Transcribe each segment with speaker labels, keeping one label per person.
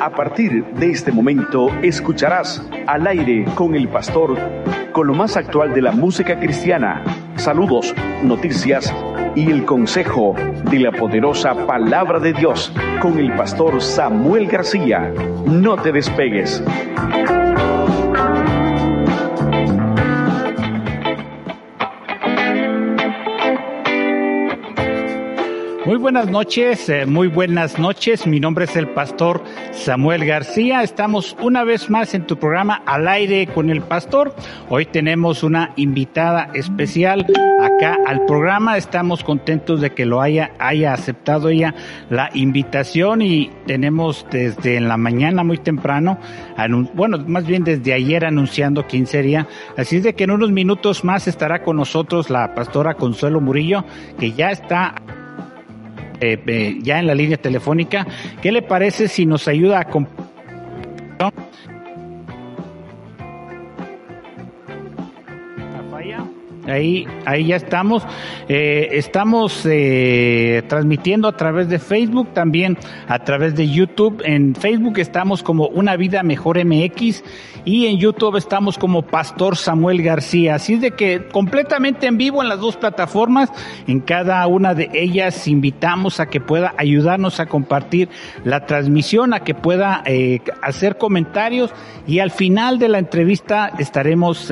Speaker 1: A partir de este momento escucharás al aire con el pastor con lo más actual de la música cristiana, saludos, noticias y el consejo de la poderosa palabra de Dios con el pastor Samuel García. No te despegues.
Speaker 2: Muy buenas noches, eh, muy buenas noches. Mi nombre es el pastor Samuel García. Estamos una vez más en tu programa Al aire con el pastor. Hoy tenemos una invitada especial acá al programa. Estamos contentos de que lo haya, haya aceptado ella la invitación y tenemos desde en la mañana muy temprano, bueno, más bien desde ayer anunciando quién sería. Así es de que en unos minutos más estará con nosotros la pastora Consuelo Murillo, que ya está eh, eh, ya en la línea telefónica. ¿Qué le parece si nos ayuda a Ahí, ahí ya estamos. Eh, estamos eh, transmitiendo a través de Facebook, también a través de YouTube. En Facebook estamos como Una Vida Mejor MX y en YouTube estamos como Pastor Samuel García. Así es de que completamente en vivo en las dos plataformas, en cada una de ellas invitamos a que pueda ayudarnos a compartir la transmisión, a que pueda eh, hacer comentarios y al final de la entrevista estaremos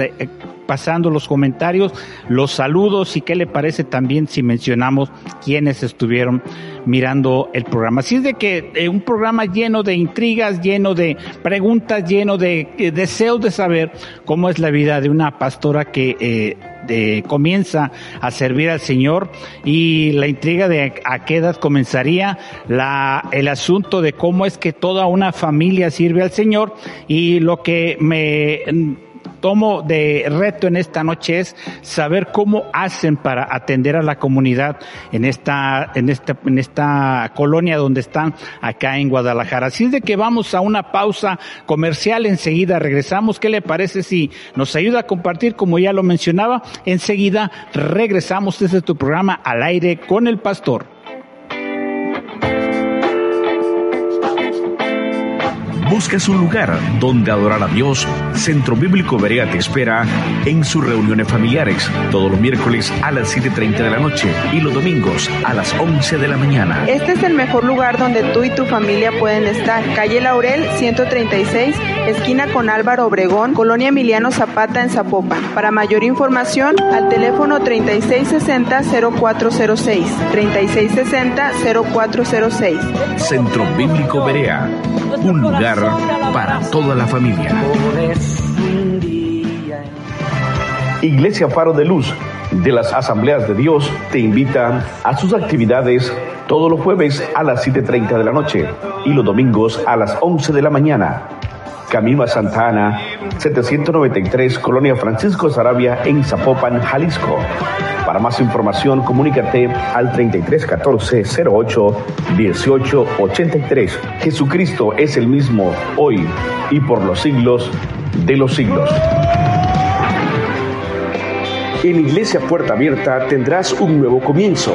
Speaker 2: pasando los comentarios, los saludos y qué le parece también si mencionamos quiénes estuvieron mirando el programa. Así es de que eh, un programa lleno de intrigas, lleno de preguntas, lleno de eh, deseos de saber cómo es la vida de una pastora que eh, comienza a servir al Señor y la intriga de a qué edad comenzaría, la, el asunto de cómo es que toda una familia sirve al Señor y lo que me tomo de reto en esta noche es saber cómo hacen para atender a la comunidad en esta, en esta, en esta colonia donde están acá en Guadalajara. Así es de que vamos a una pausa comercial, enseguida regresamos. ¿Qué le parece si nos ayuda a compartir, como ya lo mencionaba? Enseguida regresamos desde tu programa al aire con el pastor.
Speaker 1: Buscas un lugar donde adorar a Dios, Centro Bíblico Berea te espera en sus reuniones familiares todos los miércoles a las 7.30 de la noche y los domingos a las 11 de la mañana.
Speaker 3: Este es el mejor lugar donde tú y tu familia pueden estar. Calle Laurel 136, esquina con Álvaro Obregón, Colonia Emiliano Zapata en Zapopan. Para mayor información, al teléfono 3660-0406. 3660-0406.
Speaker 1: Centro Bíblico Berea, un lugar para toda la familia. Iglesia Faro de Luz de las Asambleas de Dios te invita a sus actividades todos los jueves a las 7.30 de la noche y los domingos a las 11 de la mañana. Camino a Santa Ana, 793, Colonia Francisco Sarabia, en Zapopan, Jalisco. Para más información, comunícate al 3314 08 18 83. Jesucristo es el mismo hoy y por los siglos de los siglos. En Iglesia Puerta Abierta tendrás un nuevo comienzo.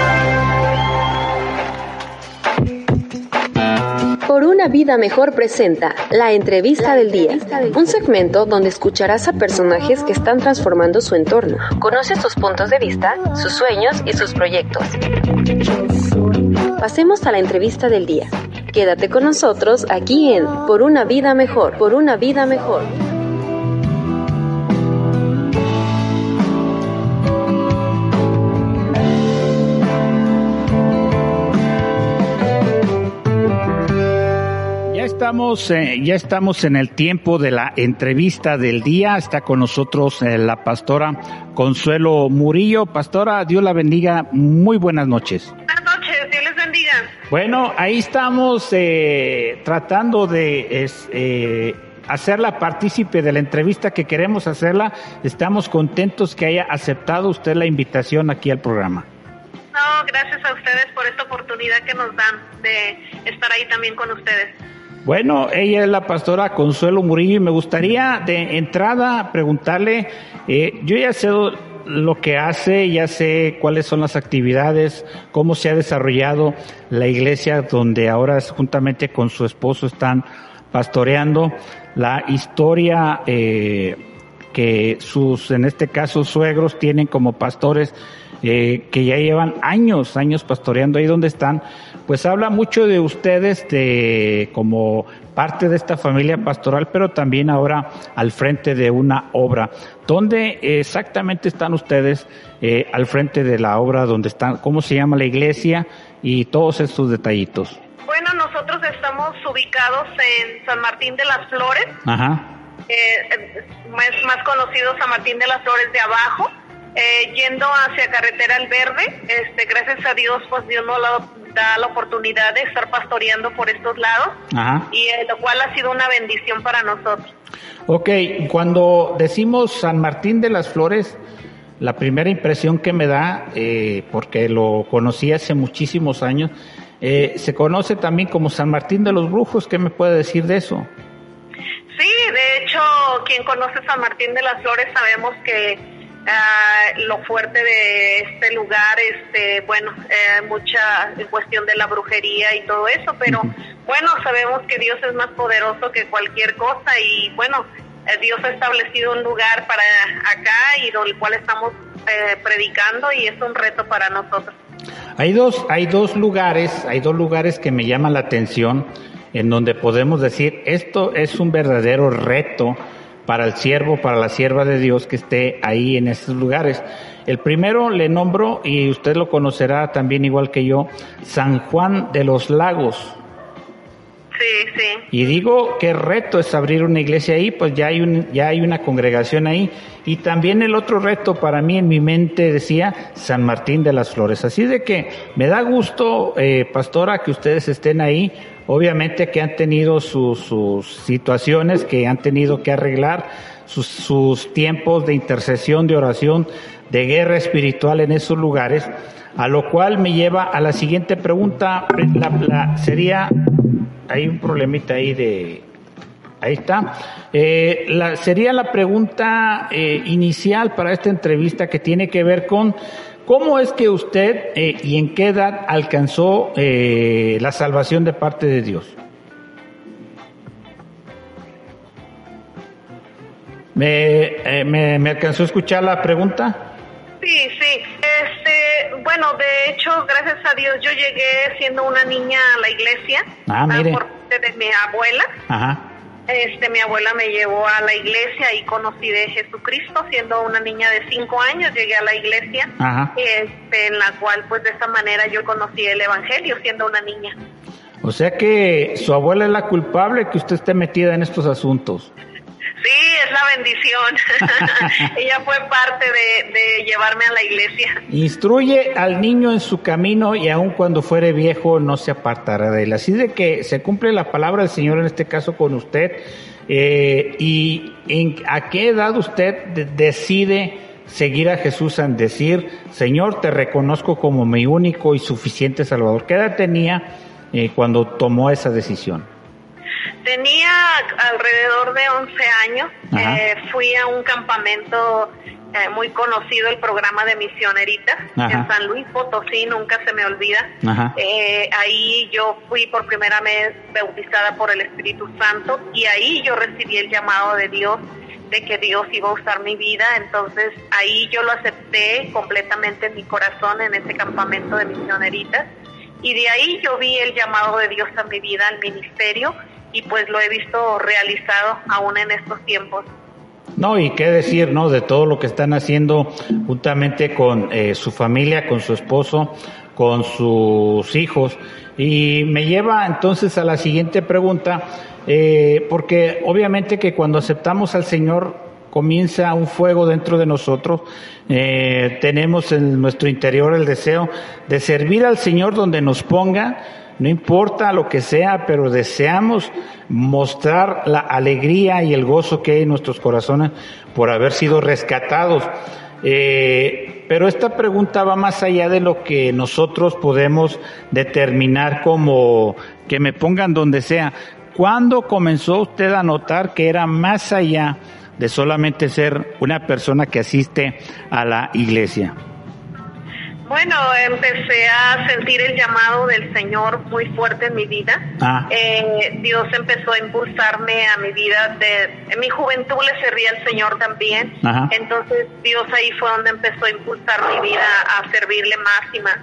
Speaker 4: Una vida mejor presenta La entrevista del día, un segmento donde escucharás a personajes que están transformando su entorno. Conoce sus puntos de vista, sus sueños y sus proyectos. Pasemos a la entrevista del día. Quédate con nosotros aquí en Por una vida mejor, por una vida mejor.
Speaker 2: Estamos, eh, ya estamos en el tiempo de la entrevista del día. Está con nosotros eh, la pastora Consuelo Murillo. Pastora, Dios la bendiga. Muy buenas noches.
Speaker 5: Buenas noches, Dios les bendiga.
Speaker 2: Bueno, ahí estamos eh, tratando de es, eh, hacerla partícipe de la entrevista que queremos hacerla. Estamos contentos que haya aceptado usted la invitación aquí al programa.
Speaker 5: No, gracias a ustedes por esta oportunidad que nos dan de estar ahí también con ustedes.
Speaker 2: Bueno, ella es la pastora Consuelo Murillo y me gustaría de entrada preguntarle, eh, yo ya sé lo que hace, ya sé cuáles son las actividades, cómo se ha desarrollado la iglesia donde ahora juntamente con su esposo están pastoreando, la historia eh, que sus, en este caso, suegros tienen como pastores eh, que ya llevan años, años pastoreando ahí donde están, pues habla mucho de ustedes de como parte de esta familia pastoral, pero también ahora al frente de una obra. ¿Dónde exactamente están ustedes eh, al frente de la obra? ¿Dónde están? ¿Cómo se llama la iglesia? Y todos estos detallitos.
Speaker 5: Bueno, nosotros estamos ubicados en San Martín de las Flores.
Speaker 2: Ajá.
Speaker 5: Eh, más, más conocido San Martín de las Flores de abajo. Eh, yendo hacia Carretera al Verde, este, gracias a Dios, pues Dios nos da la oportunidad de estar pastoreando por estos lados,
Speaker 2: Ajá.
Speaker 5: y eh, lo cual ha sido una bendición para nosotros.
Speaker 2: Ok, cuando decimos San Martín de las Flores, la primera impresión que me da, eh, porque lo conocí hace muchísimos años, eh, se conoce también como San Martín de los Brujos. ¿Qué me puede decir de eso?
Speaker 5: Sí, de hecho, quien conoce San Martín de las Flores sabemos que ah, lo fuerte de este lugar, este, bueno, eh, mucha cuestión de la brujería y todo eso, pero bueno, sabemos que Dios es más poderoso que cualquier cosa y bueno, eh, Dios ha establecido un lugar para acá y del cual estamos eh, predicando y es un reto para nosotros.
Speaker 2: Hay dos, hay dos lugares, hay dos lugares que me llaman la atención, en donde podemos decir esto es un verdadero reto para el siervo, para la sierva de Dios que esté ahí en esos lugares. El primero le nombro, y usted lo conocerá también igual que yo, San Juan de los Lagos.
Speaker 5: Sí, sí.
Speaker 2: Y digo qué reto es abrir una iglesia ahí, pues ya hay un, ya hay una congregación ahí. Y también el otro reto para mí en mi mente decía San Martín de las Flores. Así de que me da gusto, eh, pastora, que ustedes estén ahí. Obviamente que han tenido sus, situaciones, que han tenido que arreglar sus, tiempos de intercesión, de oración, de guerra espiritual en esos lugares. A lo cual me lleva a la siguiente pregunta, la- sería hay un problemita ahí de... Ahí está. Eh, la, sería la pregunta eh, inicial para esta entrevista que tiene que ver con cómo es que usted eh, y en qué edad alcanzó eh, la salvación de parte de Dios. ¿Me, eh, me, me alcanzó a escuchar la pregunta?
Speaker 5: Sí, sí. Este, bueno, de hecho, gracias a Dios, yo llegué siendo una niña a la iglesia.
Speaker 2: Ah, mire.
Speaker 5: Por parte de mi abuela.
Speaker 2: Ajá.
Speaker 5: Este, mi abuela me llevó a la iglesia y conocí de Jesucristo siendo una niña de cinco años. Llegué a la iglesia,
Speaker 2: Ajá.
Speaker 5: este, en la cual, pues, de esta manera yo conocí el evangelio siendo una niña.
Speaker 2: O sea que su abuela es la culpable que usted esté metida en estos asuntos.
Speaker 5: Sí, es la bendición. Ella fue parte de, llevarme a la iglesia.
Speaker 2: Instruye al niño en su camino y aun cuando fuere viejo no se apartará de él. Así de que se cumple la palabra del Señor en este caso con usted. Eh, ¿Y en, a qué edad usted de- decide seguir a Jesús en decir, Señor, te reconozco como mi único y suficiente Salvador? ¿Qué edad tenía eh, cuando tomó esa decisión?
Speaker 5: Tenía alrededor de 11 años. Eh, fui a un campamento eh, muy conocido, el programa de misioneritas en San Luis Potosí, nunca se me olvida. Eh, ahí yo fui por primera vez bautizada por el Espíritu Santo y ahí yo recibí el llamado de Dios de que Dios iba a usar mi vida, entonces ahí yo lo acepté completamente en mi corazón en ese campamento de misioneritas. Y de ahí yo vi el llamado de Dios a mi vida, al ministerio, y pues lo he visto realizado aún en estos tiempos.
Speaker 2: No, y qué decir, ¿no? De todo lo que están haciendo juntamente con eh, su familia, con su esposo, con sus hijos. Y me lleva entonces a la siguiente pregunta, eh, porque obviamente que cuando aceptamos al Señor comienza un fuego dentro de nosotros, eh, tenemos en nuestro interior el deseo de servir al Señor donde nos ponga, no importa lo que sea, pero deseamos mostrar la alegría y el gozo que hay en nuestros corazones por haber sido rescatados. Eh, pero esta pregunta va más allá de lo que nosotros podemos determinar como que me pongan donde sea. ¿Cuándo comenzó usted a notar que era más allá de solamente ser una persona que asiste a la iglesia?
Speaker 5: Bueno, empecé a sentir el llamado del Señor muy fuerte en mi vida. Ah. Eh, Dios empezó a impulsarme a mi vida. De, en mi juventud le servía al Señor también. Entonces Dios ahí fue donde empezó a impulsar mi vida a servirle más y
Speaker 2: más.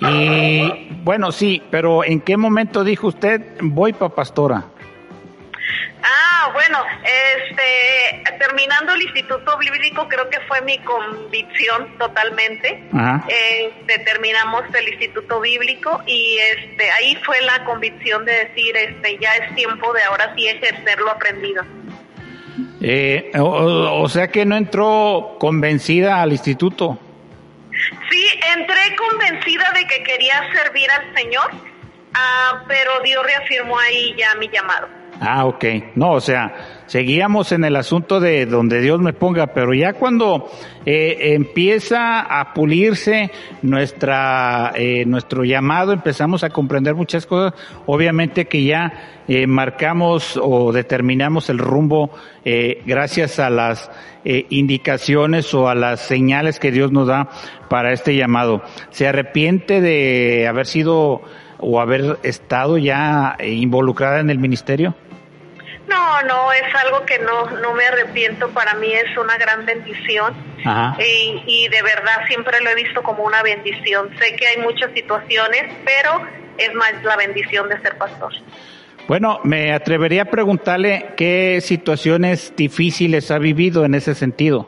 Speaker 2: Y bueno, sí, pero ¿en qué momento dijo usted voy para pastora?
Speaker 5: Ah, bueno, este, terminando el Instituto Bíblico creo que fue mi convicción totalmente. Este, terminamos el Instituto Bíblico y este, ahí fue la convicción de decir, este, ya es tiempo de ahora sí ejercer lo aprendido.
Speaker 2: Eh, o, sea que no entró convencida al instituto.
Speaker 5: Sí, entré convencida de que quería servir al Señor, ah, pero Dios reafirmó ahí ya mi llamado.
Speaker 2: Ah, ok. No, o sea, seguíamos en el asunto de donde Dios me ponga, pero ya cuando eh, empieza a pulirse nuestra, eh, nuestro llamado, empezamos a comprender muchas cosas, obviamente que ya eh, marcamos o determinamos el rumbo gracias a las indicaciones o a las señales que Dios nos da para este llamado. ¿Se arrepiente de haber sido o haber estado ya involucrada en el ministerio?
Speaker 5: No, no, es algo que no, no me arrepiento, para mí es una gran bendición y, y, de verdad siempre lo he visto como una bendición. Sé que hay muchas situaciones, pero es más la bendición de ser pastor.
Speaker 2: Bueno, me atrevería a preguntarle qué situaciones difíciles ha vivido en ese sentido.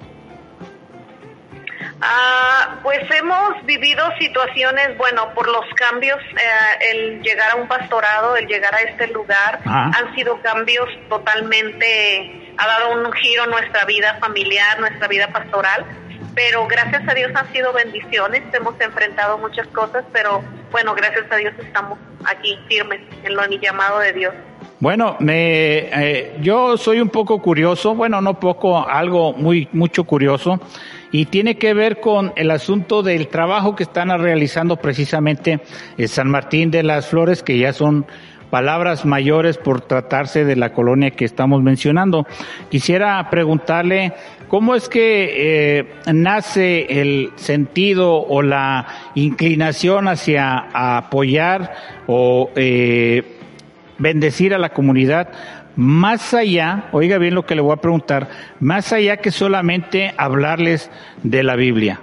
Speaker 5: Ah, pues hemos vivido situaciones, bueno, por los cambios, eh, el llegar a un pastorado, el llegar a este lugar, han sido cambios totalmente, ha dado un giro a nuestra vida familiar, nuestra vida pastoral, pero gracias a Dios han sido bendiciones, hemos enfrentado muchas cosas, pero bueno, gracias a Dios estamos aquí firmes en lo mi llamado de Dios.
Speaker 2: Bueno, me, eh, yo soy un poco curioso, bueno, no poco, algo muy, mucho curioso y tiene que ver con el asunto del trabajo que están realizando precisamente en San Martín de las Flores, que ya son palabras mayores por tratarse de la colonia que estamos mencionando. Quisiera preguntarle cómo es que eh, nace el sentido o la inclinación hacia apoyar o eh, bendecir a la comunidad más allá, oiga bien lo que le voy a preguntar, más allá que solamente hablarles de la Biblia.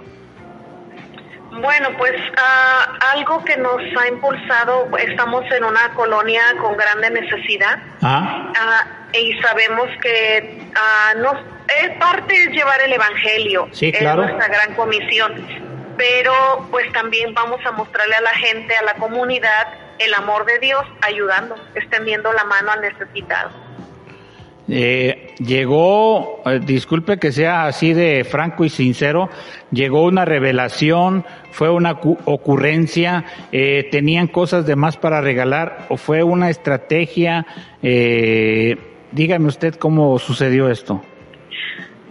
Speaker 5: Bueno, pues ah, algo que nos ha impulsado, estamos en una colonia con grande necesidad ah. Ah, y sabemos que nos, es parte es llevar el Evangelio,
Speaker 2: sí, claro.
Speaker 5: es nuestra gran comisión, pero pues también vamos a mostrarle a la gente, a la comunidad, el amor de Dios ayudando, extendiendo la mano al necesitado.
Speaker 2: Eh, llegó, eh, disculpe que sea así de franco y sincero, llegó una revelación, fue una ocurrencia, eh, tenían cosas de más para regalar o fue una estrategia. Eh, dígame usted cómo sucedió esto.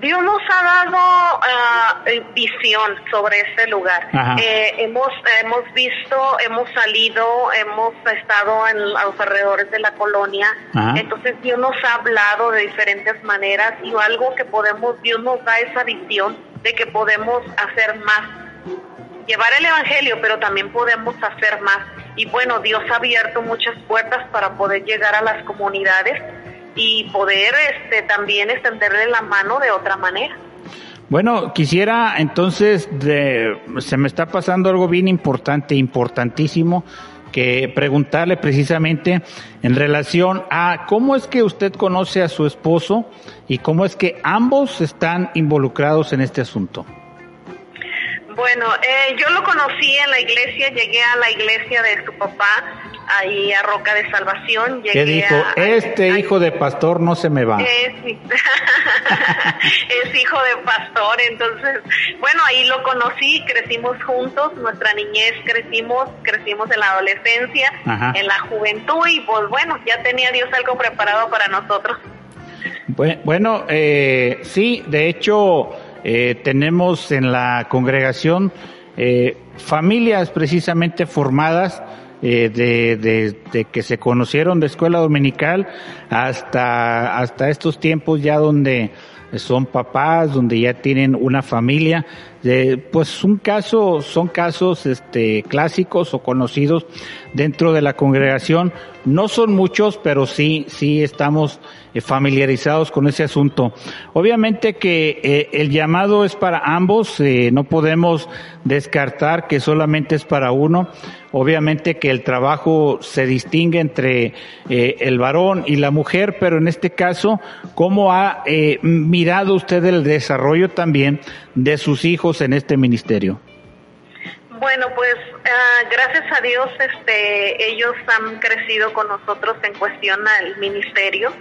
Speaker 5: Dios nos ha dado eh, visión sobre este lugar. Eh, hemos, hemos visto, hemos salido, hemos estado en, a los alrededores de la colonia. Entonces Dios nos ha hablado de diferentes maneras y algo que podemos, Dios nos da esa visión de que podemos hacer más. Llevar el Evangelio, pero también podemos hacer más. Y bueno, Dios ha abierto muchas puertas para poder llegar a las comunidades y poder este, también extenderle la mano de otra manera.
Speaker 2: Bueno, quisiera entonces, de, se me está pasando algo bien importante, importantísimo, que preguntarle precisamente en relación a cómo es que usted conoce a su esposo y cómo es que ambos están involucrados en este asunto.
Speaker 5: Bueno, eh, yo lo conocí en la iglesia, llegué a la iglesia de su papá ahí a Roca de Salvación.
Speaker 2: Llegué ¿Qué dijo? este hijo de pastor no se me va.
Speaker 5: Es, es hijo de pastor, entonces, bueno, ahí lo conocí, crecimos juntos, nuestra niñez crecimos, crecimos en la adolescencia, en la juventud y pues bueno, ya tenía Dios algo preparado para nosotros.
Speaker 2: Bueno, eh, sí, de hecho, eh, tenemos en la congregación eh, familias precisamente formadas eh, de, que se conocieron de escuela dominical hasta, hasta estos tiempos ya donde son papás, donde ya tienen una familia, pues un caso, son casos este, clásicos o conocidos dentro de la congregación. No son muchos, pero sí, sí estamos eh, familiarizados con ese asunto. Obviamente que eh, el llamado es para ambos, eh, no podemos descartar que solamente es para uno. Obviamente que el trabajo se distingue entre el varón y la mujer, pero en este caso, ¿cómo ha mirado usted el desarrollo también de sus hijos en este ministerio?
Speaker 5: Bueno, pues ah, gracias a Dios, este, ellos han crecido con nosotros en cuestión al ministerio.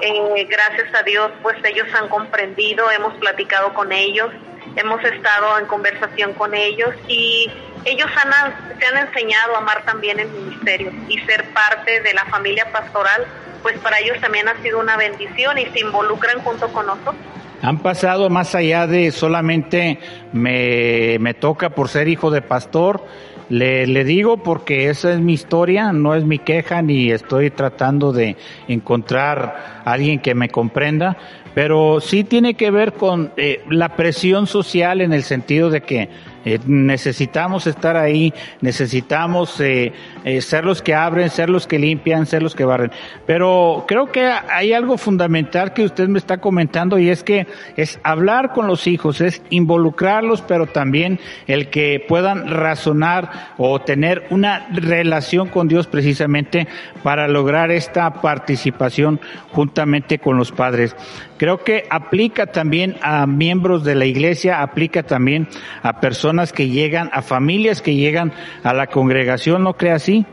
Speaker 5: Eh, gracias a Dios, pues ellos han comprendido, hemos platicado con ellos, hemos estado en conversación con ellos y ellos han, se han enseñado a amar también el ministerio y ser parte de la familia pastoral, pues para ellos también ha sido una bendición y se involucran junto con nosotros
Speaker 2: han pasado más allá de solamente me, me toca por ser hijo de pastor. Le, le, digo porque esa es mi historia, no es mi queja ni estoy tratando de encontrar a alguien que me comprenda, pero sí tiene que ver con eh, la presión social en el sentido de que eh, necesitamos estar ahí, necesitamos eh, eh, ser los que abren, ser los que limpian, ser los que barren. Pero creo que hay algo fundamental que usted me está comentando y es que es hablar con los hijos, es involucrarlos, pero también el que puedan razonar o tener una relación con Dios precisamente para lograr esta participación juntamente con los padres. Creo que aplica también a miembros de la iglesia, aplica también a personas que llegan, a familias que llegan a la congregación, ¿no cree así?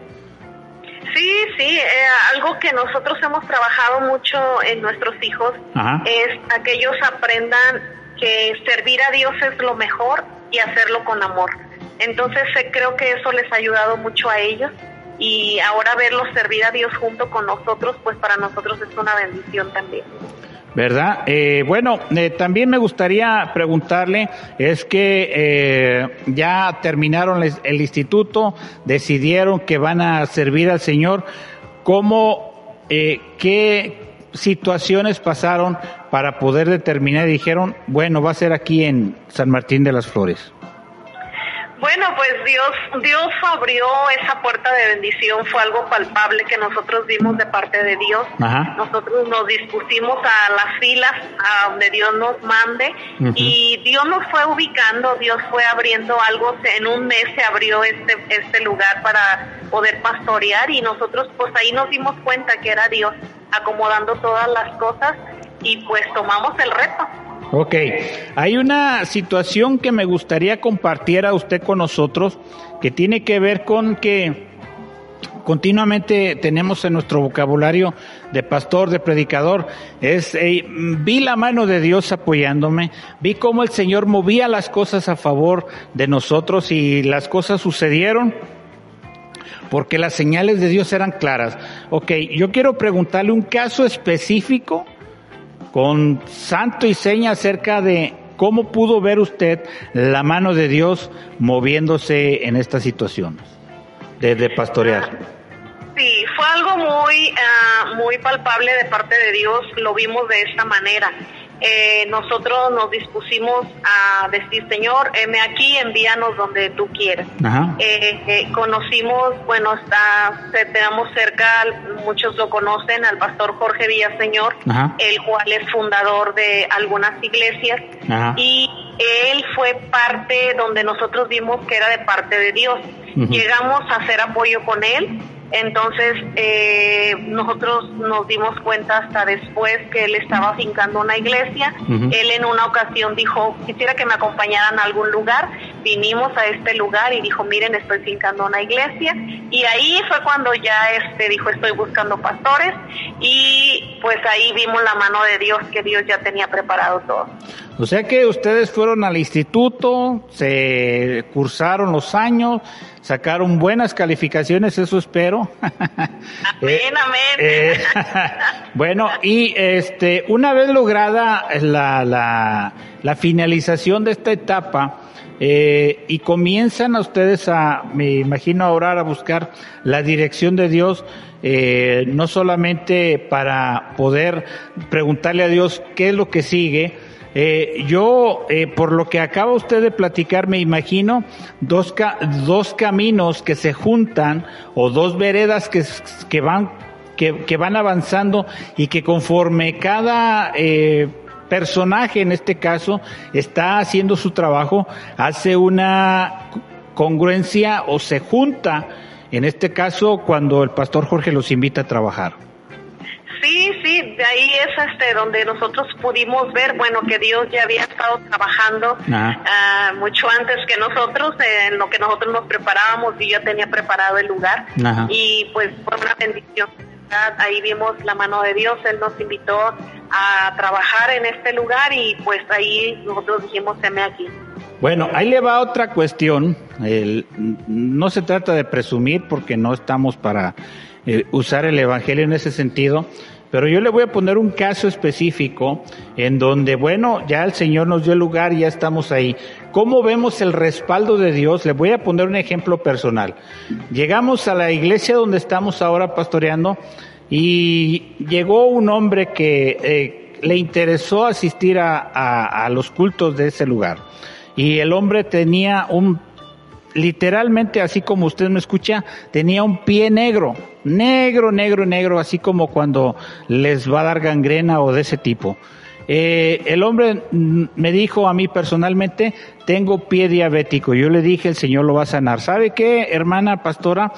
Speaker 5: Sí, sí, eh, algo que nosotros hemos trabajado mucho en nuestros hijos es a que ellos aprendan que servir a Dios es lo mejor y hacerlo con amor. Entonces eh, creo que eso les ha ayudado mucho a ellos y ahora verlos servir a Dios junto con nosotros, pues para nosotros es una bendición también.
Speaker 2: ¿Verdad? Eh, bueno, eh, también me gustaría preguntarle, es que eh, ya terminaron el instituto, decidieron que van a servir al Señor, ¿cómo, qué situaciones pasaron para poder determinar dijeron, bueno, va a ser aquí en San Martín de las Flores?
Speaker 5: Pues Dios, Dios abrió esa puerta de bendición, fue algo palpable que nosotros vimos de parte de Dios. Nosotros nos dispusimos a las filas a donde Dios nos mande y Dios nos fue ubicando, Dios fue abriendo algo, en un mes se abrió este, este lugar para poder pastorear y nosotros pues ahí nos dimos cuenta que era Dios acomodando todas las cosas y pues tomamos el reto.
Speaker 2: Ok, hay una situación que me gustaría compartir a usted con nosotros que tiene que ver con que continuamente tenemos en nuestro vocabulario de pastor, de predicador, es vi la mano de Dios apoyándome, vi cómo el Señor movía las cosas a favor de nosotros y las cosas sucedieron porque las señales de Dios eran claras. Ok, yo quiero preguntarle un caso específico con santo y seña acerca de cómo pudo ver usted la mano de Dios moviéndose en esta situación de, pastorear.
Speaker 5: Sí, fue algo muy, ah, muy palpable de parte de Dios, lo vimos de esta manera eh, nosotros nos dispusimos a decir, Señor, heme aquí, envíanos donde tú quieras. Eh, eh, conocimos, bueno, está, tenemos cerca, muchos lo conocen, al pastor Jorge Villaseñor, el cual es fundador de algunas iglesias, y él fue parte donde nosotros vimos que era de parte de Dios. Llegamos a hacer apoyo con él entonces, eh, nosotros nos dimos cuenta hasta después que él estaba fincando una iglesia. Él en una ocasión dijo, quisiera que me acompañaran a algún lugar. Vinimos a este lugar y dijo, miren, estoy fincando una iglesia. Y ahí fue cuando ya este dijo, estoy buscando pastores. Y pues ahí vimos la mano de Dios, que Dios ya tenía preparado todo.
Speaker 2: O sea que ustedes fueron al instituto, se cursaron los años, sacaron buenas calificaciones, eso espero.
Speaker 5: Amén, amén. Eh,
Speaker 2: bueno, y este, una vez lograda la, la, finalización de esta etapa, eh, y comienzan a ustedes a, me imagino, a orar, a buscar la dirección de Dios, eh, no solamente para poder preguntarle a Dios qué es lo que sigue, eh, yo, eh, por lo que acaba usted de platicar, me imagino dos, dos caminos que se juntan o dos veredas que, que van, que, que, van avanzando y que conforme cada eh, personaje, en este caso, está haciendo su trabajo, hace una congruencia o se junta, en este caso, cuando el pastor Jorge los invita a trabajar.
Speaker 5: Sí, sí, de ahí es este donde nosotros pudimos ver, bueno, que Dios ya había estado trabajando uh, mucho antes que nosotros, en lo que nosotros nos preparábamos y ya tenía preparado el lugar. Y pues fue una bendición. Ahí vimos la mano de Dios, Él nos invitó a trabajar en este lugar y pues ahí nosotros dijimos, me aquí.
Speaker 2: Bueno, ahí le va otra cuestión. El, no se trata de presumir porque no estamos para eh, usar el Evangelio en ese sentido, pero yo le voy a poner un caso específico en donde, bueno, ya el Señor nos dio el lugar, ya estamos ahí. ¿Cómo vemos el respaldo de Dios? Le voy a poner un ejemplo personal. Llegamos a la iglesia donde estamos ahora pastoreando y llegó un hombre que eh, le interesó asistir a, a los cultos de ese lugar. Y el hombre tenía un literalmente, así como usted me escucha, tenía un pie negro, negro, negro, negro, así como cuando les va a dar gangrena o de ese tipo. Eh, el hombre me dijo a mí personalmente, tengo pie diabético. Yo le dije, el Señor lo va a sanar. ¿Sabe qué, hermana pastora?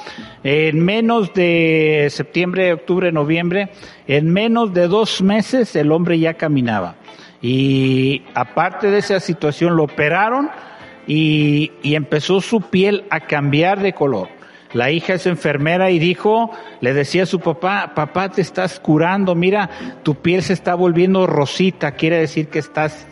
Speaker 2: En menos de septiembre, octubre, noviembre, en menos de dos meses el hombre ya caminaba. Y aparte de esa situación, lo operaron y, empezó su piel a cambiar de color. La hija es enfermera y dijo, le decía a su papá, papá te estás curando, mira, tu piel se está volviendo rosita, quiere decir que estás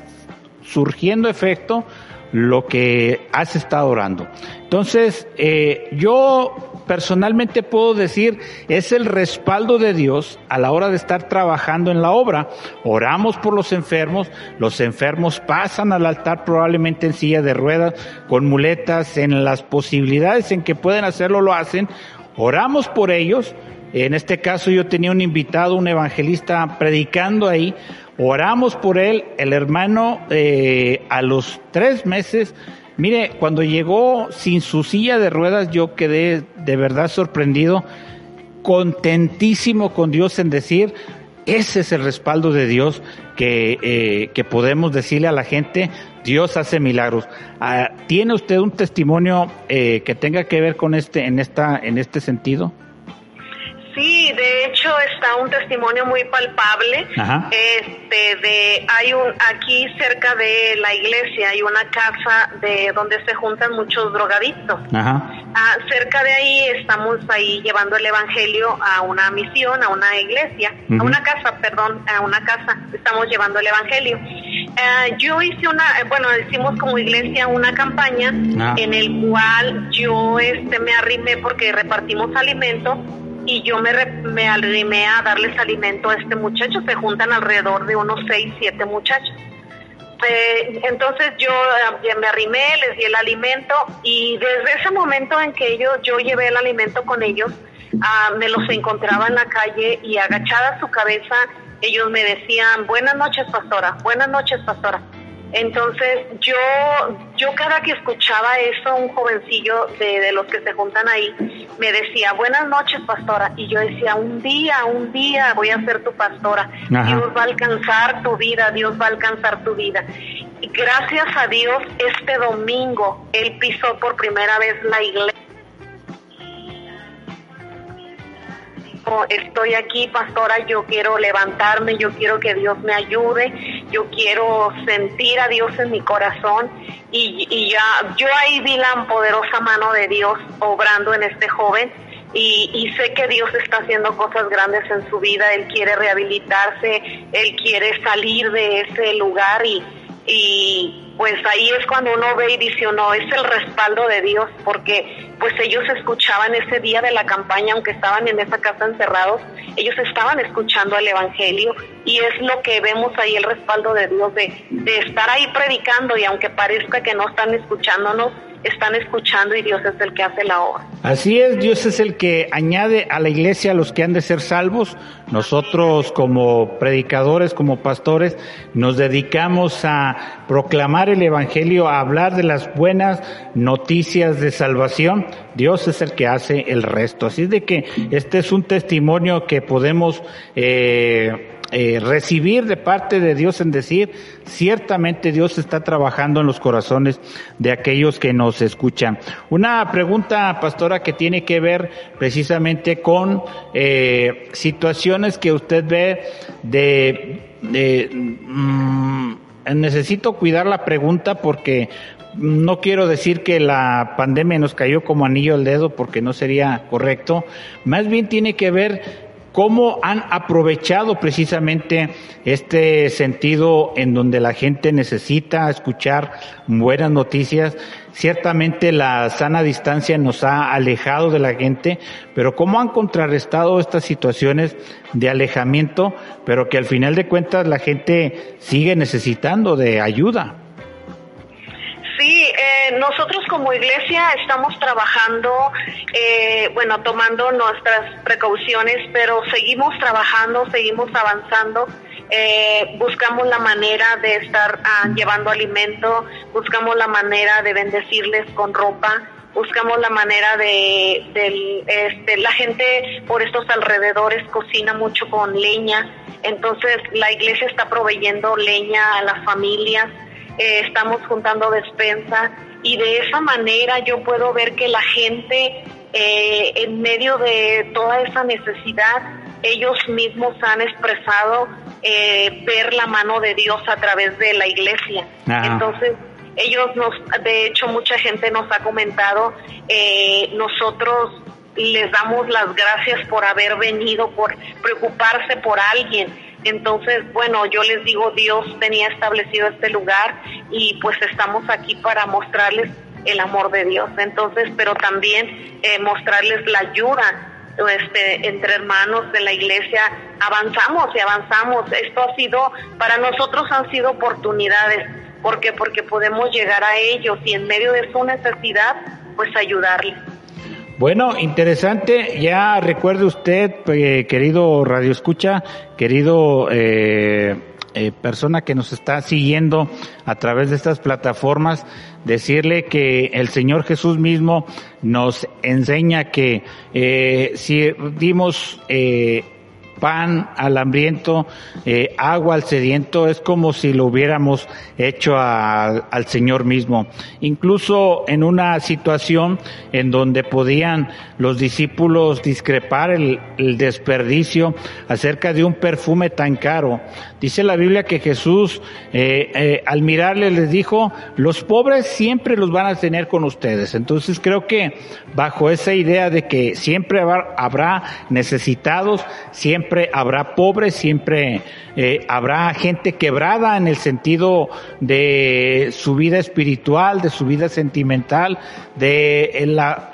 Speaker 2: surgiendo efecto lo que has estado orando. Entonces, eh, yo personalmente puedo decir es el respaldo de Dios a la hora de estar trabajando en la obra. Oramos por los enfermos, los enfermos pasan al altar probablemente en silla de ruedas, con muletas, en las posibilidades en que pueden hacerlo lo hacen. Oramos por ellos. En este caso yo tenía un invitado, un evangelista predicando ahí. Oramos por él. El hermano eh, a los tres meses Mire, cuando llegó sin su silla de ruedas, yo quedé de verdad sorprendido, contentísimo con Dios en decir, ese es el respaldo de Dios que, eh, que podemos decirle a la gente, Dios hace milagros. Ah, ¿Tiene usted un testimonio eh, que tenga que ver con este, en esta, en este sentido?
Speaker 5: Está un testimonio muy palpable. Este de hay un aquí cerca de la iglesia hay una casa de donde se juntan muchos drogadictos. Ah, cerca de ahí estamos ahí llevando el evangelio a una misión, a una iglesia, a una casa, perdón, a una casa. Estamos llevando el evangelio. Ah, yo hice una, bueno, hicimos como iglesia una campaña ah. en el cual yo este me arrimé porque repartimos alimentos y yo me, me arrimé a darles alimento a este muchacho. Se juntan alrededor de unos seis, siete muchachos. Eh, entonces yo eh, me arrimé, les di el alimento y desde ese momento en que yo, yo llevé el alimento con ellos, ah, me los encontraba en la calle y agachada su cabeza, ellos me decían, buenas noches pastora, buenas noches pastora. Entonces yo, yo cada que escuchaba eso, un jovencillo de, de, los que se juntan ahí, me decía, buenas noches pastora, y yo decía, un día, un día voy a ser tu pastora, Dios va a alcanzar tu vida, Dios va a alcanzar tu vida. Y gracias a Dios este domingo él pisó por primera vez la iglesia. Estoy aquí, pastora, yo quiero levantarme, yo quiero que Dios me ayude, yo quiero sentir a Dios en mi corazón y, ya yo ahí vi la poderosa mano de Dios obrando en este joven y, sé que Dios está haciendo cosas grandes en su vida, Él quiere rehabilitarse, Él quiere salir de ese lugar y pues ahí es cuando uno ve y dice, no, es el respaldo de Dios, porque pues ellos escuchaban ese día de la campaña, aunque estaban en esa casa encerrados, ellos estaban escuchando el Evangelio y es lo que vemos ahí, el respaldo de Dios, de, de estar ahí predicando y aunque parezca que no están escuchándonos, están escuchando y Dios es el que hace la obra.
Speaker 2: Así es, Dios es el que añade a la iglesia a los que han de ser salvos. Nosotros como predicadores, como pastores, nos dedicamos a proclamar el Evangelio, a hablar de las buenas noticias de salvación. Dios es el que hace el resto. Así de que este es un testimonio que podemos eh, eh, recibir de parte de Dios en decir, ciertamente Dios está trabajando en los corazones de aquellos que nos escuchan. Una pregunta, pastora, que tiene que ver precisamente con eh, situaciones que usted ve de... Mm, necesito cuidar la pregunta porque no quiero decir que la pandemia nos cayó como anillo al dedo porque no sería correcto, más bien tiene que ver cómo han aprovechado precisamente este sentido en donde la gente necesita escuchar buenas noticias. Ciertamente la sana distancia nos ha alejado de la gente, pero cómo han contrarrestado estas situaciones de alejamiento, pero que al final de cuentas la gente sigue necesitando de ayuda.
Speaker 5: Sí, eh, nosotros como iglesia estamos trabajando, eh, bueno, tomando nuestras precauciones, pero seguimos trabajando, seguimos avanzando. Eh, buscamos la manera de estar ah, llevando alimento, buscamos la manera de bendecirles con ropa, buscamos la manera de, este, la gente por estos alrededores cocina mucho con leña, entonces la iglesia está proveyendo leña a las familias. Eh, estamos juntando despensa y de esa manera yo puedo ver que la gente eh, en medio de toda esa necesidad, ellos mismos han expresado eh, ver la mano de Dios a través de la iglesia. Entonces, ellos nos, de hecho, mucha gente nos ha comentado, nosotros les damos las gracias por haber venido, por preocuparse por alguien entonces, bueno, yo les digo, Dios tenía establecido este lugar y pues estamos aquí para mostrarles el amor de Dios. Entonces, pero también eh, mostrarles la ayuda este, entre hermanos de la iglesia. Avanzamos y avanzamos. Esto ha sido, para nosotros han sido oportunidades. ¿Por qué? Porque podemos llegar a ellos y en medio de su necesidad, pues ayudarles.
Speaker 2: Bueno, interesante. Ya recuerde usted, eh, querido Radio Escucha, querido eh, eh, persona que nos está siguiendo a través de estas plataformas, decirle que el Señor Jesús mismo nos enseña que si dimos pan al hambriento, eh, agua al sediento, es como si lo hubiéramos hecho al Señor mismo. Incluso en una situación en donde podían los discípulos discrepar el, desperdicio acerca de un perfume tan caro. Dice la Biblia que Jesús eh, eh, al mirarle les dijo, los pobres siempre los van a tener con ustedes. Entonces creo que bajo esa idea de que siempre habrá necesitados, siempre siempre habrá pobres, siempre eh, habrá gente quebrada en el sentido de su vida espiritual, de su vida sentimental, de la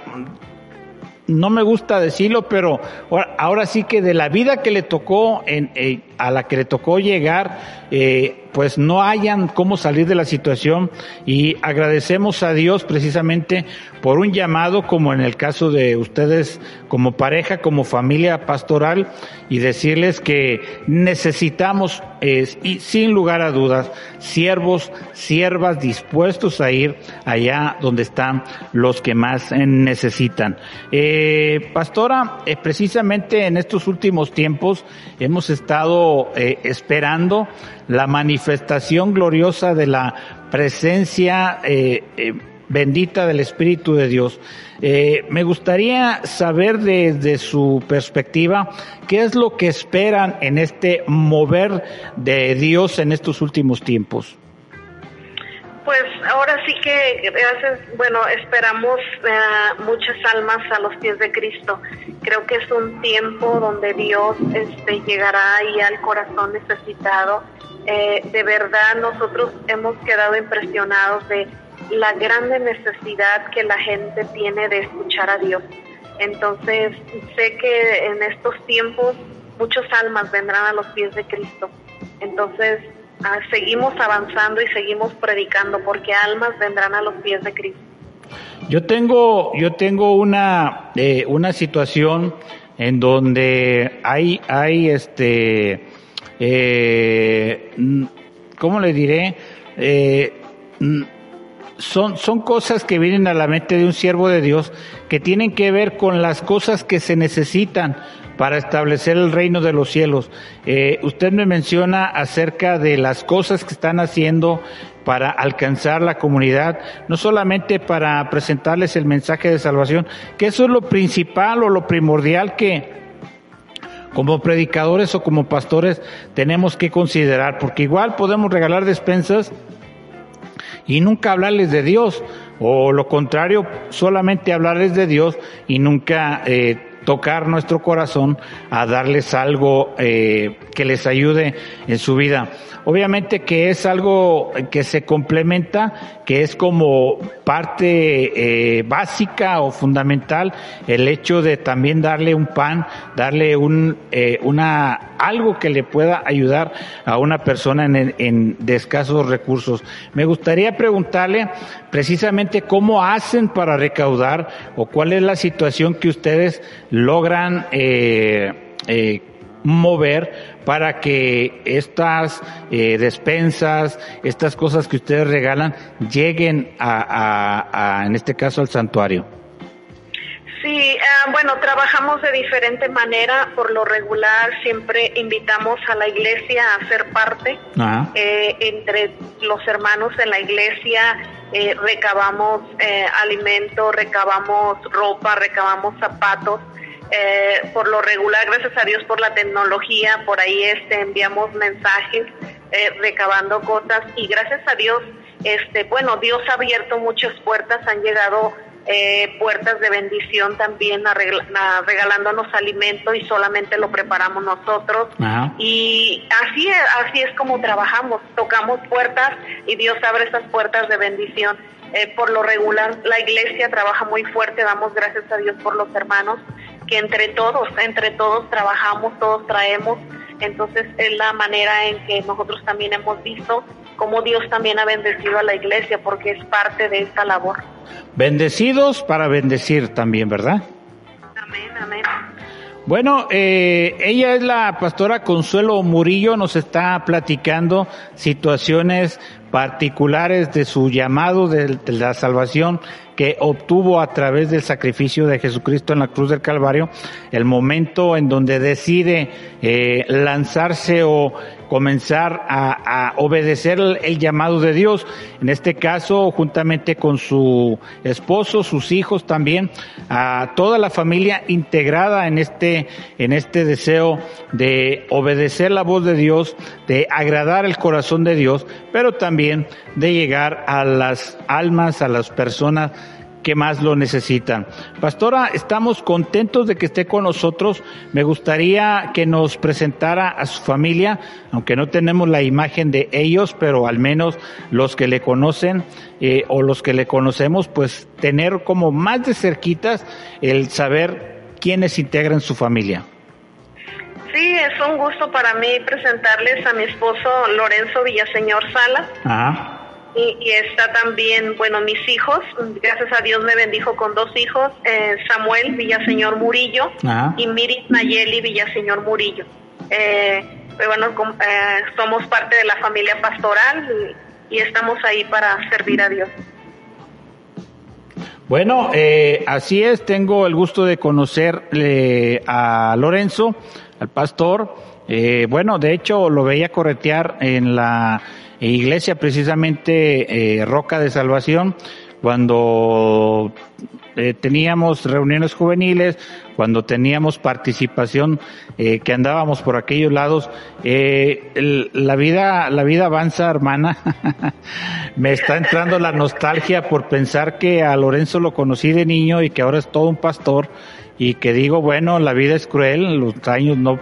Speaker 2: no me gusta decirlo, pero ahora, sí que de la vida que le tocó, en, eh, a la que le tocó llegar, eh, pues no hayan cómo salir de la situación y agradecemos a Dios precisamente por un llamado como en el caso de ustedes como pareja, como familia pastoral y decirles que necesitamos y sin lugar a dudas siervos, siervas dispuestos a ir allá donde están los que más necesitan. Eh, pastora, eh, precisamente en estos últimos tiempos hemos estado esperando la manifestación gloriosa de la presencia eh, eh, bendita del Espíritu de Dios. Eh, me gustaría saber desde su perspectiva qué es lo que esperan en este mover de Dios en estos últimos tiempos.
Speaker 5: Pues ahora sí que, bueno, esperamos eh, muchas almas a los pies de Cristo. Creo que es un tiempo donde Dios este, llegará ahí al corazón necesitado. Eh, de verdad, nosotros hemos quedado impresionados de la grande necesidad que la gente tiene de escuchar a Dios. Entonces, sé que en estos tiempos muchas almas vendrán a los pies de Cristo. Entonces, ah, seguimos avanzando y seguimos predicando porque almas vendrán a los pies de Cristo.
Speaker 2: Yo tengo, yo tengo una, eh, una situación en donde hay, hay este, eh, ¿cómo le diré? Eh, son, son cosas que vienen a la mente de un siervo de Dios que tienen que ver con las cosas que se necesitan para establecer el reino de los cielos. Eh, usted me menciona acerca de las cosas que están haciendo para alcanzar la comunidad, no solamente para presentarles el mensaje de salvación, que eso es lo principal o lo primordial que como predicadores o como pastores tenemos que considerar, porque igual podemos regalar despensas, y nunca hablarles de Dios, o lo contrario, solamente hablarles de Dios y nunca eh, tocar nuestro corazón a darles algo eh, que les ayude en su vida. Obviamente que es algo que se complementa, que es como parte eh, básica o fundamental el hecho de también darle un pan, darle un, eh, una, algo que le pueda ayudar a una persona en, en, de escasos recursos. Me gustaría preguntarle precisamente cómo hacen para recaudar o cuál es la situación que ustedes logran eh, eh, mover para que estas eh, despensas, estas cosas que ustedes regalan, lleguen a, en este caso, al santuario?
Speaker 5: Sí, ah, bueno, trabajamos de diferente manera. Por lo regular, siempre invitamos a la iglesia a ser parte. Eh, entre los hermanos en la iglesia eh, recabamos alimento, recabamos ropa, recabamos zapatos eh, por lo regular, gracias a Dios por la tecnología, por ahí este, enviamos mensajes eh, recabando cosas y gracias a Dios, este, bueno, Dios ha abierto muchas puertas, han llegado eh, puertas de bendición también regalándonos alimento y solamente lo preparamos nosotros. Y así es, así es como trabajamos, tocamos puertas y Dios abre esas puertas de bendición. por lo regular, la iglesia trabaja muy fuerte, damos gracias a Dios por los hermanos que entre todos, entre todos trabajamos, todos traemos. Entonces es la manera en que nosotros también hemos visto cómo Dios también ha bendecido a la iglesia porque es parte de esta labor.
Speaker 2: Bendecidos para bendecir también, ¿verdad?
Speaker 5: Amén, amén.
Speaker 2: Bueno, eh, ella es la pastora Consuelo Murillo, nos está platicando situaciones particulares de su llamado de, la salvación que obtuvo a través del sacrificio de Jesucristo en la cruz del Calvario, el momento en donde decide eh, lanzarse o comenzar a, obedecer el, llamado de Dios, en este caso juntamente con su esposo, sus hijos también, a toda la familia integrada en este, en este deseo de obedecer la voz de Dios, de agradar el corazón de Dios, pero también de llegar a las almas, a las personas que más lo necesitan. Pastora, estamos contentos de que esté con nosotros. Me gustaría que nos presentara a su familia, aunque no tenemos la imagen de ellos, pero al menos los que le conocen eh, o los que le conocemos, pues tener como más de cerquitas el saber quiénes integran su familia.
Speaker 5: Sí, es un gusto para mí presentarles a mi esposo Lorenzo Villaseñor Sala. Ajá y, está también, bueno, mis hijos, gracias a Dios me bendijo con dos hijos, eh, Samuel Villaseñor Murillo y Miris Nayeli Villaseñor Murillo. Eh, pues bueno, eh, somos parte de la familia pastoral y, estamos ahí para servir a Dios.
Speaker 2: Bueno, así es, tengo el gusto de conocerle a Lorenzo, al pastor. bueno, de hecho lo veía corretear en la iglesia, precisamente eh, Roca de Salvación, cuando eh, teníamos reuniones juveniles, cuando teníamos participación, eh, que andábamos por aquellos lados, eh, la vida, la vida avanza, hermana. Me está entrando la nostalgia por pensar que a Lorenzo lo conocí de niño y que ahora es todo un pastor y que digo, bueno, la vida es cruel, los años no,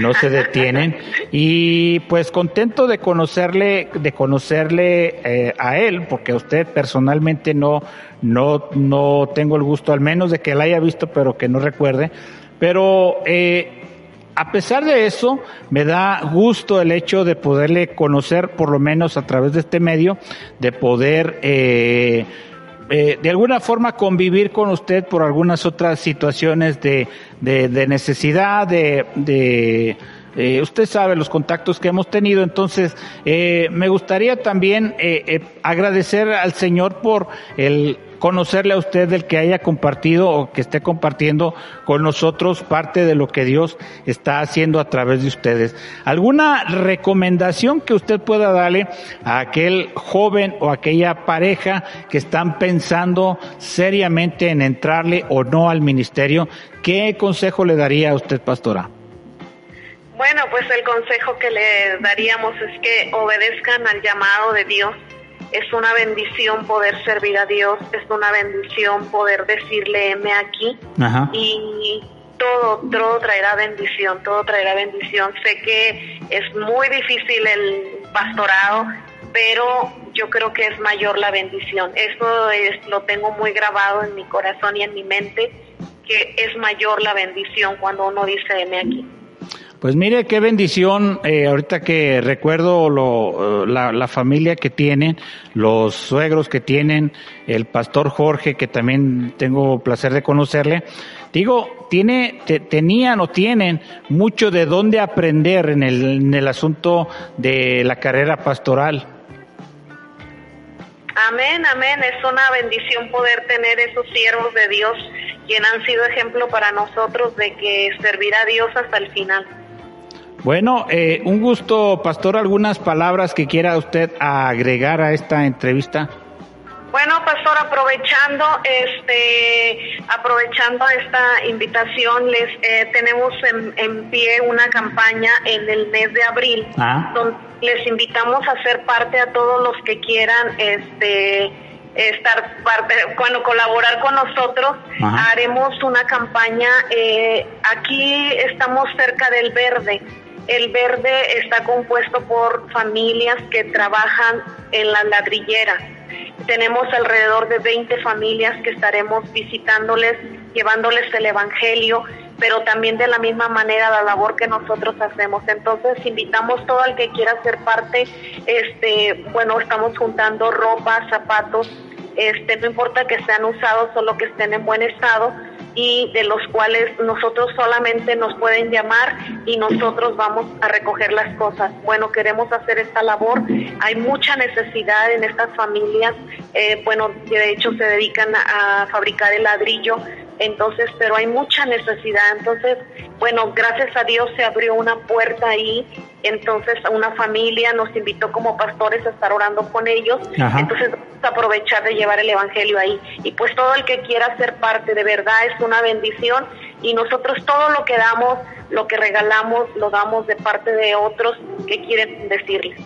Speaker 2: no se detienen. Y pues contento de conocerle, de conocerle eh, a él, porque a usted personalmente no, no, no tengo el gusto, al menos de que la haya visto, pero que no recuerde, pero eh, a pesar de eso, me da gusto el hecho de poderle conocer, por lo menos a través de este medio, de poder eh, eh, de alguna forma convivir con usted por algunas otras situaciones de, de, necesidad, de, de eh, usted sabe los contactos que hemos tenido, entonces eh, me gustaría también agradecer al Señor por el conocerle a usted del que haya compartido o que esté compartiendo con nosotros parte de lo que Dios está haciendo a través de ustedes. ¿Alguna recomendación que usted pueda darle a aquel joven o aquella pareja que están pensando seriamente en entrarle o no al ministerio? ¿Qué consejo le daría a usted, pastora?
Speaker 5: Bueno, pues el consejo que le daríamos es que obedezcan al llamado de Dios es una bendición poder servir a Dios, es una bendición poder decirle M aquí y todo, todo traerá bendición, todo traerá bendición. Sé que es muy difícil el pastorado, pero yo creo que es mayor la bendición. Eso es, lo tengo muy grabado en mi corazón y en mi mente, que es mayor la bendición cuando uno dice M aquí.
Speaker 2: Pues mire qué bendición, eh, ahorita que recuerdo lo, eh, la, familia que tienen, los suegros que tienen, el pastor Jorge, que también tengo placer de conocerle. Digo, tiene, tenían o tienen mucho de dónde aprender en el, en el asunto de la carrera pastoral.
Speaker 5: Amén, amén. Es una bendición poder tener esos siervos de Dios, quien han sido ejemplo para nosotros de que servir a Dios hasta el final.
Speaker 2: Bueno, eh, un gusto, Pastor, algunas palabras que quiera usted agregar a esta entrevista.
Speaker 5: Bueno, pastor, aprovechando este, aprovechando esta invitación, les eh, tenemos en, pie una campaña en el mes de abril, ah. donde les invitamos a ser parte a todos los que quieran, este, estar parte, bueno, colaborar con nosotros. Haremos una campaña. Eh, aquí estamos cerca del Verde. El verde está compuesto por familias que trabajan en la ladrillera. Tenemos alrededor de 20 familias que estaremos visitándoles, llevándoles el Evangelio, pero también de la misma manera la labor que nosotros hacemos. Entonces invitamos todo el que quiera ser parte, este, bueno, estamos juntando ropa, zapatos, este, no importa que sean usados, solo que estén en buen estado, y de los cuales nosotros solamente nos pueden llamar y nosotros vamos a recoger las cosas. Bueno, queremos hacer esta labor. Hay mucha necesidad en estas familias. Eh, bueno, de hecho se dedican a, a fabricar el ladrillo entonces, pero hay mucha necesidad. Entonces, bueno, gracias a Dios se abrió una puerta ahí, entonces una familia nos invitó como pastores a estar orando con ellos, entonces vamos a aprovechar de llevar el Evangelio ahí. Y pues todo el que quiera ser parte, de verdad es una bendición y nosotros todo lo que damos, lo que regalamos, lo damos de parte de otros que quieren decirles.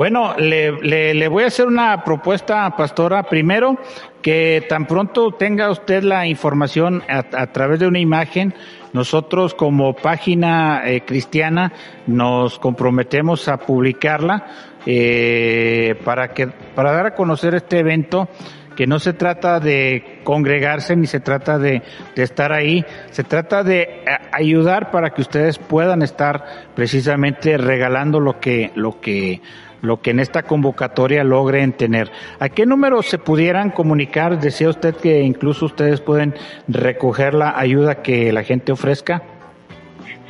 Speaker 2: Bueno, le, le, voy a hacer una propuesta, pastora. Primero, que tan pronto tenga usted la información a, través de una imagen, nosotros como página eh, cristiana nos comprometemos a publicarla eh, para que para dar a conocer este evento que no se trata de congregarse ni se trata de, de estar ahí, se trata de eh, ayudar para que ustedes puedan estar precisamente regalando lo que lo que lo que en esta convocatoria logren tener. ¿A qué número se pudieran comunicar? Decía usted que incluso ustedes pueden recoger la ayuda que la gente ofrezca.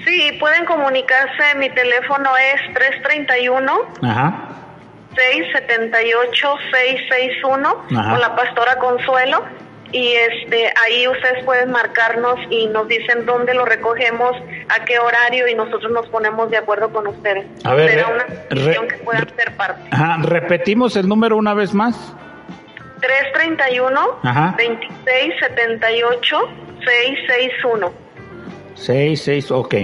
Speaker 5: Sí, pueden comunicarse. Mi teléfono es 331 Ajá. 678-661 con la pastora Consuelo y este ahí ustedes pueden marcarnos y nos dicen dónde lo recogemos, a qué horario y nosotros nos ponemos de acuerdo con ustedes.
Speaker 2: A ver,
Speaker 5: Será
Speaker 2: re-
Speaker 5: una
Speaker 2: re-
Speaker 5: que puedan ser parte.
Speaker 2: Ajá, repetimos el número una vez más.
Speaker 5: 331
Speaker 2: Ajá.
Speaker 5: 26 78 661.
Speaker 2: Seis, seis, ok.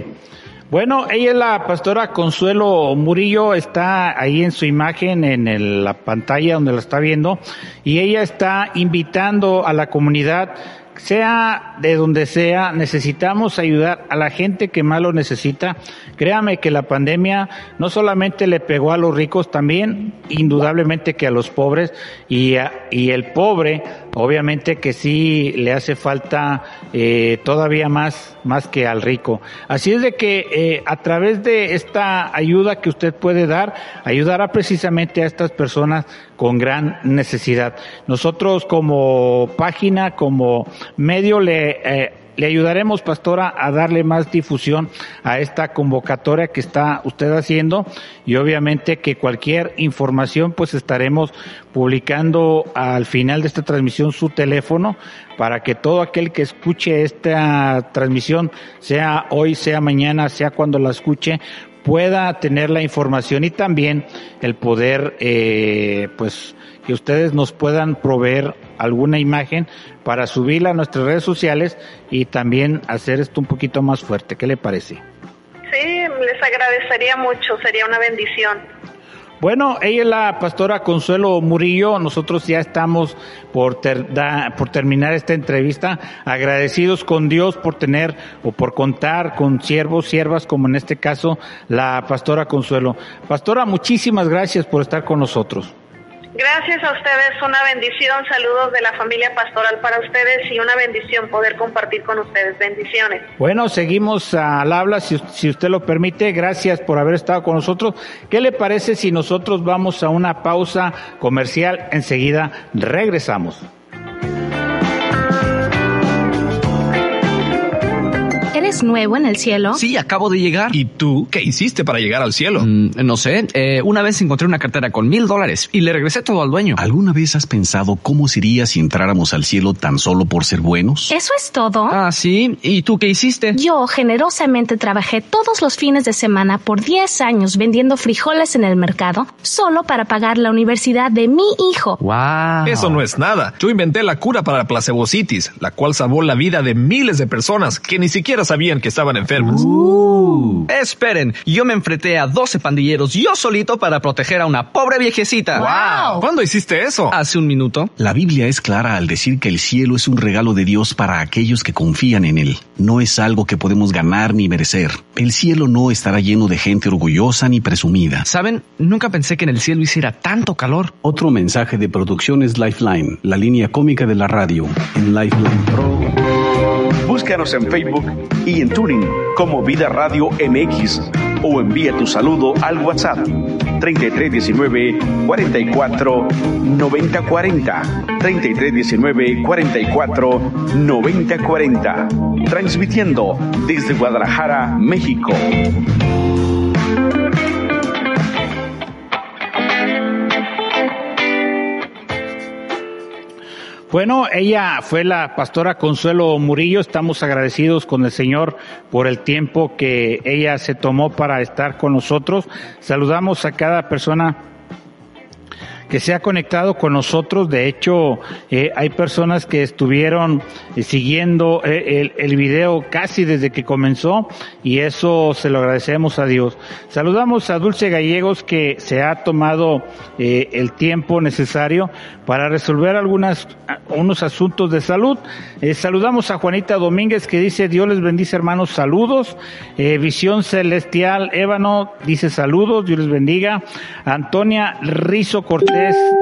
Speaker 2: Bueno, ella es la pastora Consuelo Murillo, está ahí en su imagen en el- la pantalla donde la está viendo, y ella está invitando a la comunidad, sea de donde sea, necesitamos ayudar a la gente que más lo necesita. Créame que la pandemia no solamente le pegó a los ricos, también indudablemente que a los pobres, y, a- y el pobre, obviamente que sí le hace falta eh, todavía más, más que al rico. Así es de que eh, a través de esta ayuda que usted puede dar, ayudará precisamente a estas personas con gran necesidad. Nosotros como página, como medio, le, eh, le ayudaremos, pastora, a darle más difusión a esta convocatoria que está usted haciendo y obviamente que cualquier información pues estaremos publicando al final de esta transmisión su teléfono para que todo aquel que escuche esta transmisión, sea hoy, sea mañana, sea cuando la escuche, pueda tener la información y también el poder, eh, pues, que ustedes nos puedan proveer alguna imagen para subirla a nuestras redes sociales y también hacer esto un poquito más fuerte. ¿Qué le parece?
Speaker 5: Sí, les agradecería mucho, sería una bendición.
Speaker 2: Bueno, ella es la pastora Consuelo Murillo. Nosotros ya estamos por, ter- da- por terminar esta entrevista, agradecidos con Dios por tener o por contar con siervos, siervas, como en este caso la pastora Consuelo. Pastora, muchísimas gracias por estar con nosotros.
Speaker 5: Gracias a ustedes, una bendición, saludos de la familia pastoral para ustedes y una bendición poder compartir con ustedes. Bendiciones.
Speaker 2: Bueno, seguimos al habla, si, si usted lo permite. Gracias por haber estado con nosotros. ¿Qué le parece si nosotros vamos a una pausa comercial? Enseguida regresamos.
Speaker 6: ¿Eres nuevo en el cielo?
Speaker 7: Sí, acabo de llegar.
Speaker 8: ¿Y tú qué hiciste para llegar al cielo?
Speaker 7: Mm, no sé, eh, una vez encontré una cartera con mil dólares y le regresé todo al dueño.
Speaker 9: ¿Alguna vez has pensado cómo sería si entráramos al cielo tan solo por ser buenos?
Speaker 6: ¿Eso es todo?
Speaker 7: Ah, sí. ¿Y tú qué hiciste?
Speaker 6: Yo generosamente trabajé todos los fines de semana por 10 años vendiendo frijoles en el mercado solo para pagar la universidad de mi hijo.
Speaker 7: Wow.
Speaker 8: Eso no es nada. Yo inventé la cura para la placebocitis, la cual salvó la vida de miles de personas que ni siquiera sabían que estaban enfermas.
Speaker 7: Uh. Esperen, yo me enfrenté a 12 pandilleros yo solito para proteger a una pobre viejecita.
Speaker 8: Wow. ¿Cuándo hiciste eso?
Speaker 7: Hace un minuto.
Speaker 9: La Biblia es clara al decir que el cielo es un regalo de Dios para aquellos que confían en Él. No es algo que podemos ganar ni merecer. El cielo no estará lleno de gente orgullosa ni presumida.
Speaker 7: ¿Saben? Nunca pensé que en el cielo hiciera tanto calor.
Speaker 9: Otro mensaje de Producciones Lifeline, la línea cómica de la radio, en Lifeline Pro.
Speaker 1: Búscanos en Facebook y en Tuning como Vida Radio MX o envía tu saludo al WhatsApp 3319 44 90 40 3319 44 90 40 transmitiendo desde Guadalajara, México.
Speaker 2: Bueno, ella fue la pastora Consuelo Murillo. Estamos agradecidos con el Señor por el tiempo que ella se tomó para estar con nosotros. Saludamos a cada persona que se ha conectado con nosotros. De hecho, eh, hay personas que estuvieron eh, siguiendo eh, el, el video casi desde que comenzó y eso se lo agradecemos a Dios. Saludamos a Dulce Gallegos que se ha tomado eh, el tiempo necesario para resolver algunas unos asuntos de salud. Eh, saludamos a Juanita Domínguez que dice Dios les bendice hermanos, saludos. Eh, Visión Celestial Ébano dice saludos, Dios les bendiga. Antonia Rizo Cortés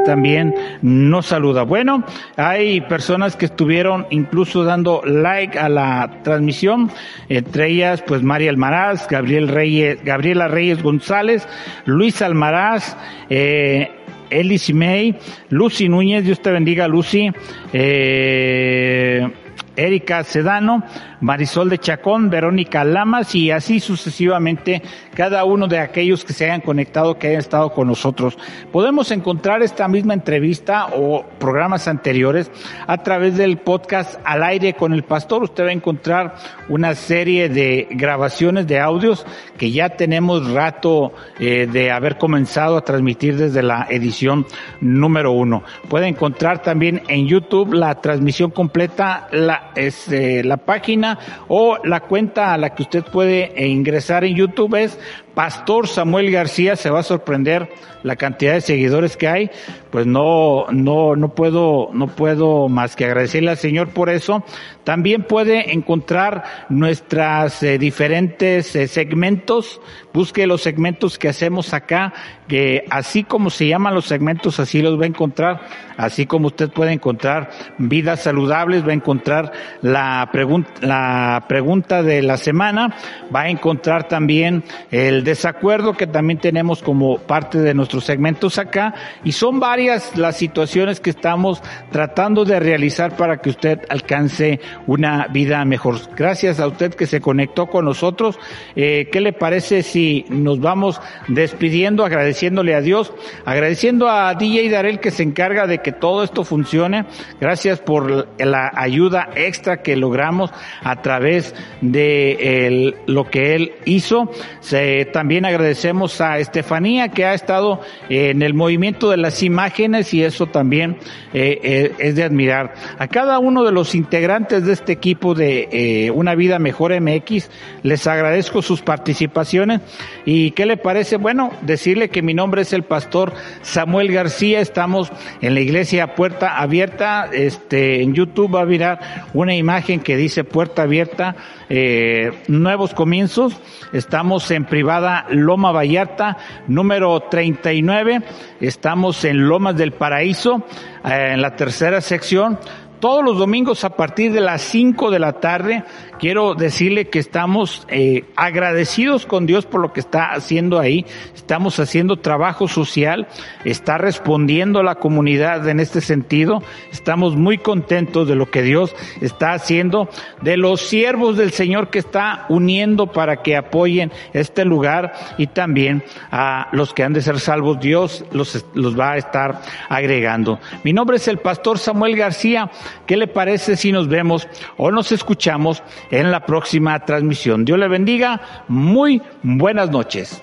Speaker 2: también nos saluda. Bueno, hay personas que estuvieron incluso dando like a la transmisión, entre ellas pues María Almaraz, Gabriel Reyes, Gabriela Reyes González, Luis Almaraz, eh, Elis May, Lucy Núñez, Dios te bendiga Lucy, eh, Erika Sedano, Marisol de Chacón, Verónica Lamas y así sucesivamente cada uno de aquellos que se hayan conectado, que hayan estado con nosotros. Podemos encontrar esta misma entrevista o programas anteriores a través del podcast Al aire con el pastor. Usted va a encontrar una serie de grabaciones de audios que ya tenemos rato eh, de haber comenzado a transmitir desde la edición número uno. Puede encontrar también en YouTube la transmisión completa, la, es, eh, la página o la cuenta a la que usted puede ingresar en YouTube es Pastor Samuel García se va a sorprender la cantidad de seguidores que hay, pues no, no, no puedo, no puedo más que agradecerle al Señor por eso. También puede encontrar nuestras eh, diferentes eh, segmentos, busque los segmentos que hacemos acá, que así como se llaman los segmentos, así los va a encontrar, así como usted puede encontrar vidas saludables, va a encontrar la pregunta, la pregunta de la semana, va a encontrar también el desacuerdo que también tenemos como parte de nuestros segmentos acá y son varias las situaciones que estamos tratando de realizar para que usted alcance una vida mejor. Gracias a usted que se conectó con nosotros. Eh, ¿Qué le parece si nos vamos despidiendo, agradeciéndole a Dios, agradeciendo a DJ Darel que se encarga de que todo esto funcione? Gracias por la ayuda extra que logramos a través de el, lo que él hizo. Se, también agradecemos a Estefanía que ha estado en el movimiento de las imágenes y eso también eh, eh, es de admirar. A cada uno de los integrantes de este equipo de eh, Una Vida Mejor MX les agradezco sus participaciones. Y qué le parece, bueno, decirle que mi nombre es el pastor Samuel García, estamos en la iglesia Puerta Abierta, este, en YouTube va a mirar una imagen que dice Puerta Abierta, nuevos comienzos, estamos en privada Loma Vallarta, número 39. Estamos en Lomas del Paraíso, eh, en la tercera sección todos los domingos a partir de las 5 de la tarde. Quiero decirle que estamos eh, agradecidos con Dios por lo que está haciendo ahí. Estamos haciendo trabajo social, está respondiendo a la comunidad en este sentido. Estamos muy contentos de lo que Dios está haciendo, de los siervos del Señor que está uniendo para que apoyen este lugar y también a los que han de ser salvos. Dios los, los va a estar agregando. Mi nombre es el pastor Samuel García. ¿Qué le parece si nos vemos o nos escuchamos en la próxima transmisión? Dios le bendiga. Muy buenas noches.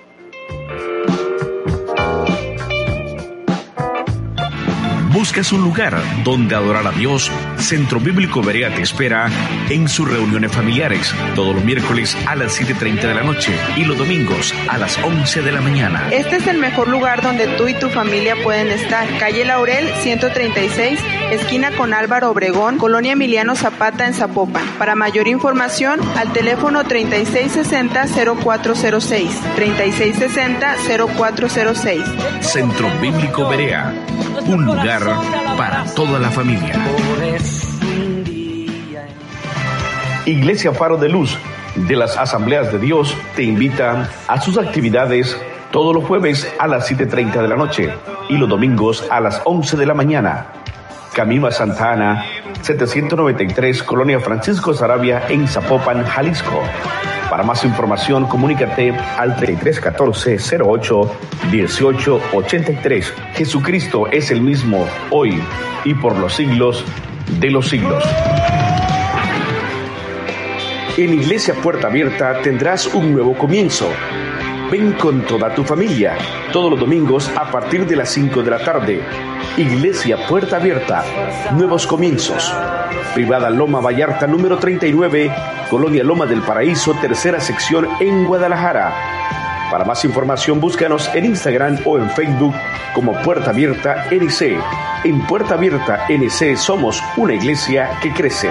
Speaker 1: ¿Buscas un lugar donde adorar a Dios? Centro Bíblico Berea te espera en sus reuniones familiares todos los miércoles a las 7.30 de la noche y los domingos a las 11 de la mañana.
Speaker 3: Este es el mejor lugar donde tú y tu familia pueden estar. Calle Laurel 136, esquina con Álvaro Obregón, Colonia Emiliano Zapata en Zapopan. Para mayor información, al teléfono 3660-0406. 3660-0406.
Speaker 1: Centro Bíblico Berea, un lugar para toda la familia. Iglesia Faro de Luz de las Asambleas de Dios te invita a sus actividades todos los jueves a las 7.30 de la noche y los domingos a las 11 de la mañana. Camino a Santa Ana, 793, Colonia Francisco Sarabia, en Zapopan, Jalisco. Para más información, comunícate al 3314 08 18 83. Jesucristo es el mismo hoy y por los siglos de los siglos. En Iglesia Puerta Abierta tendrás un nuevo comienzo. Ven con toda tu familia, todos los domingos a partir de las 5 de la tarde. Iglesia Puerta Abierta, nuevos comienzos. Privada Loma Vallarta número 39, Colonia Loma del Paraíso, tercera sección en Guadalajara. Para más información búscanos en Instagram o en Facebook como Puerta Abierta NC. En Puerta Abierta NC somos una iglesia que crece.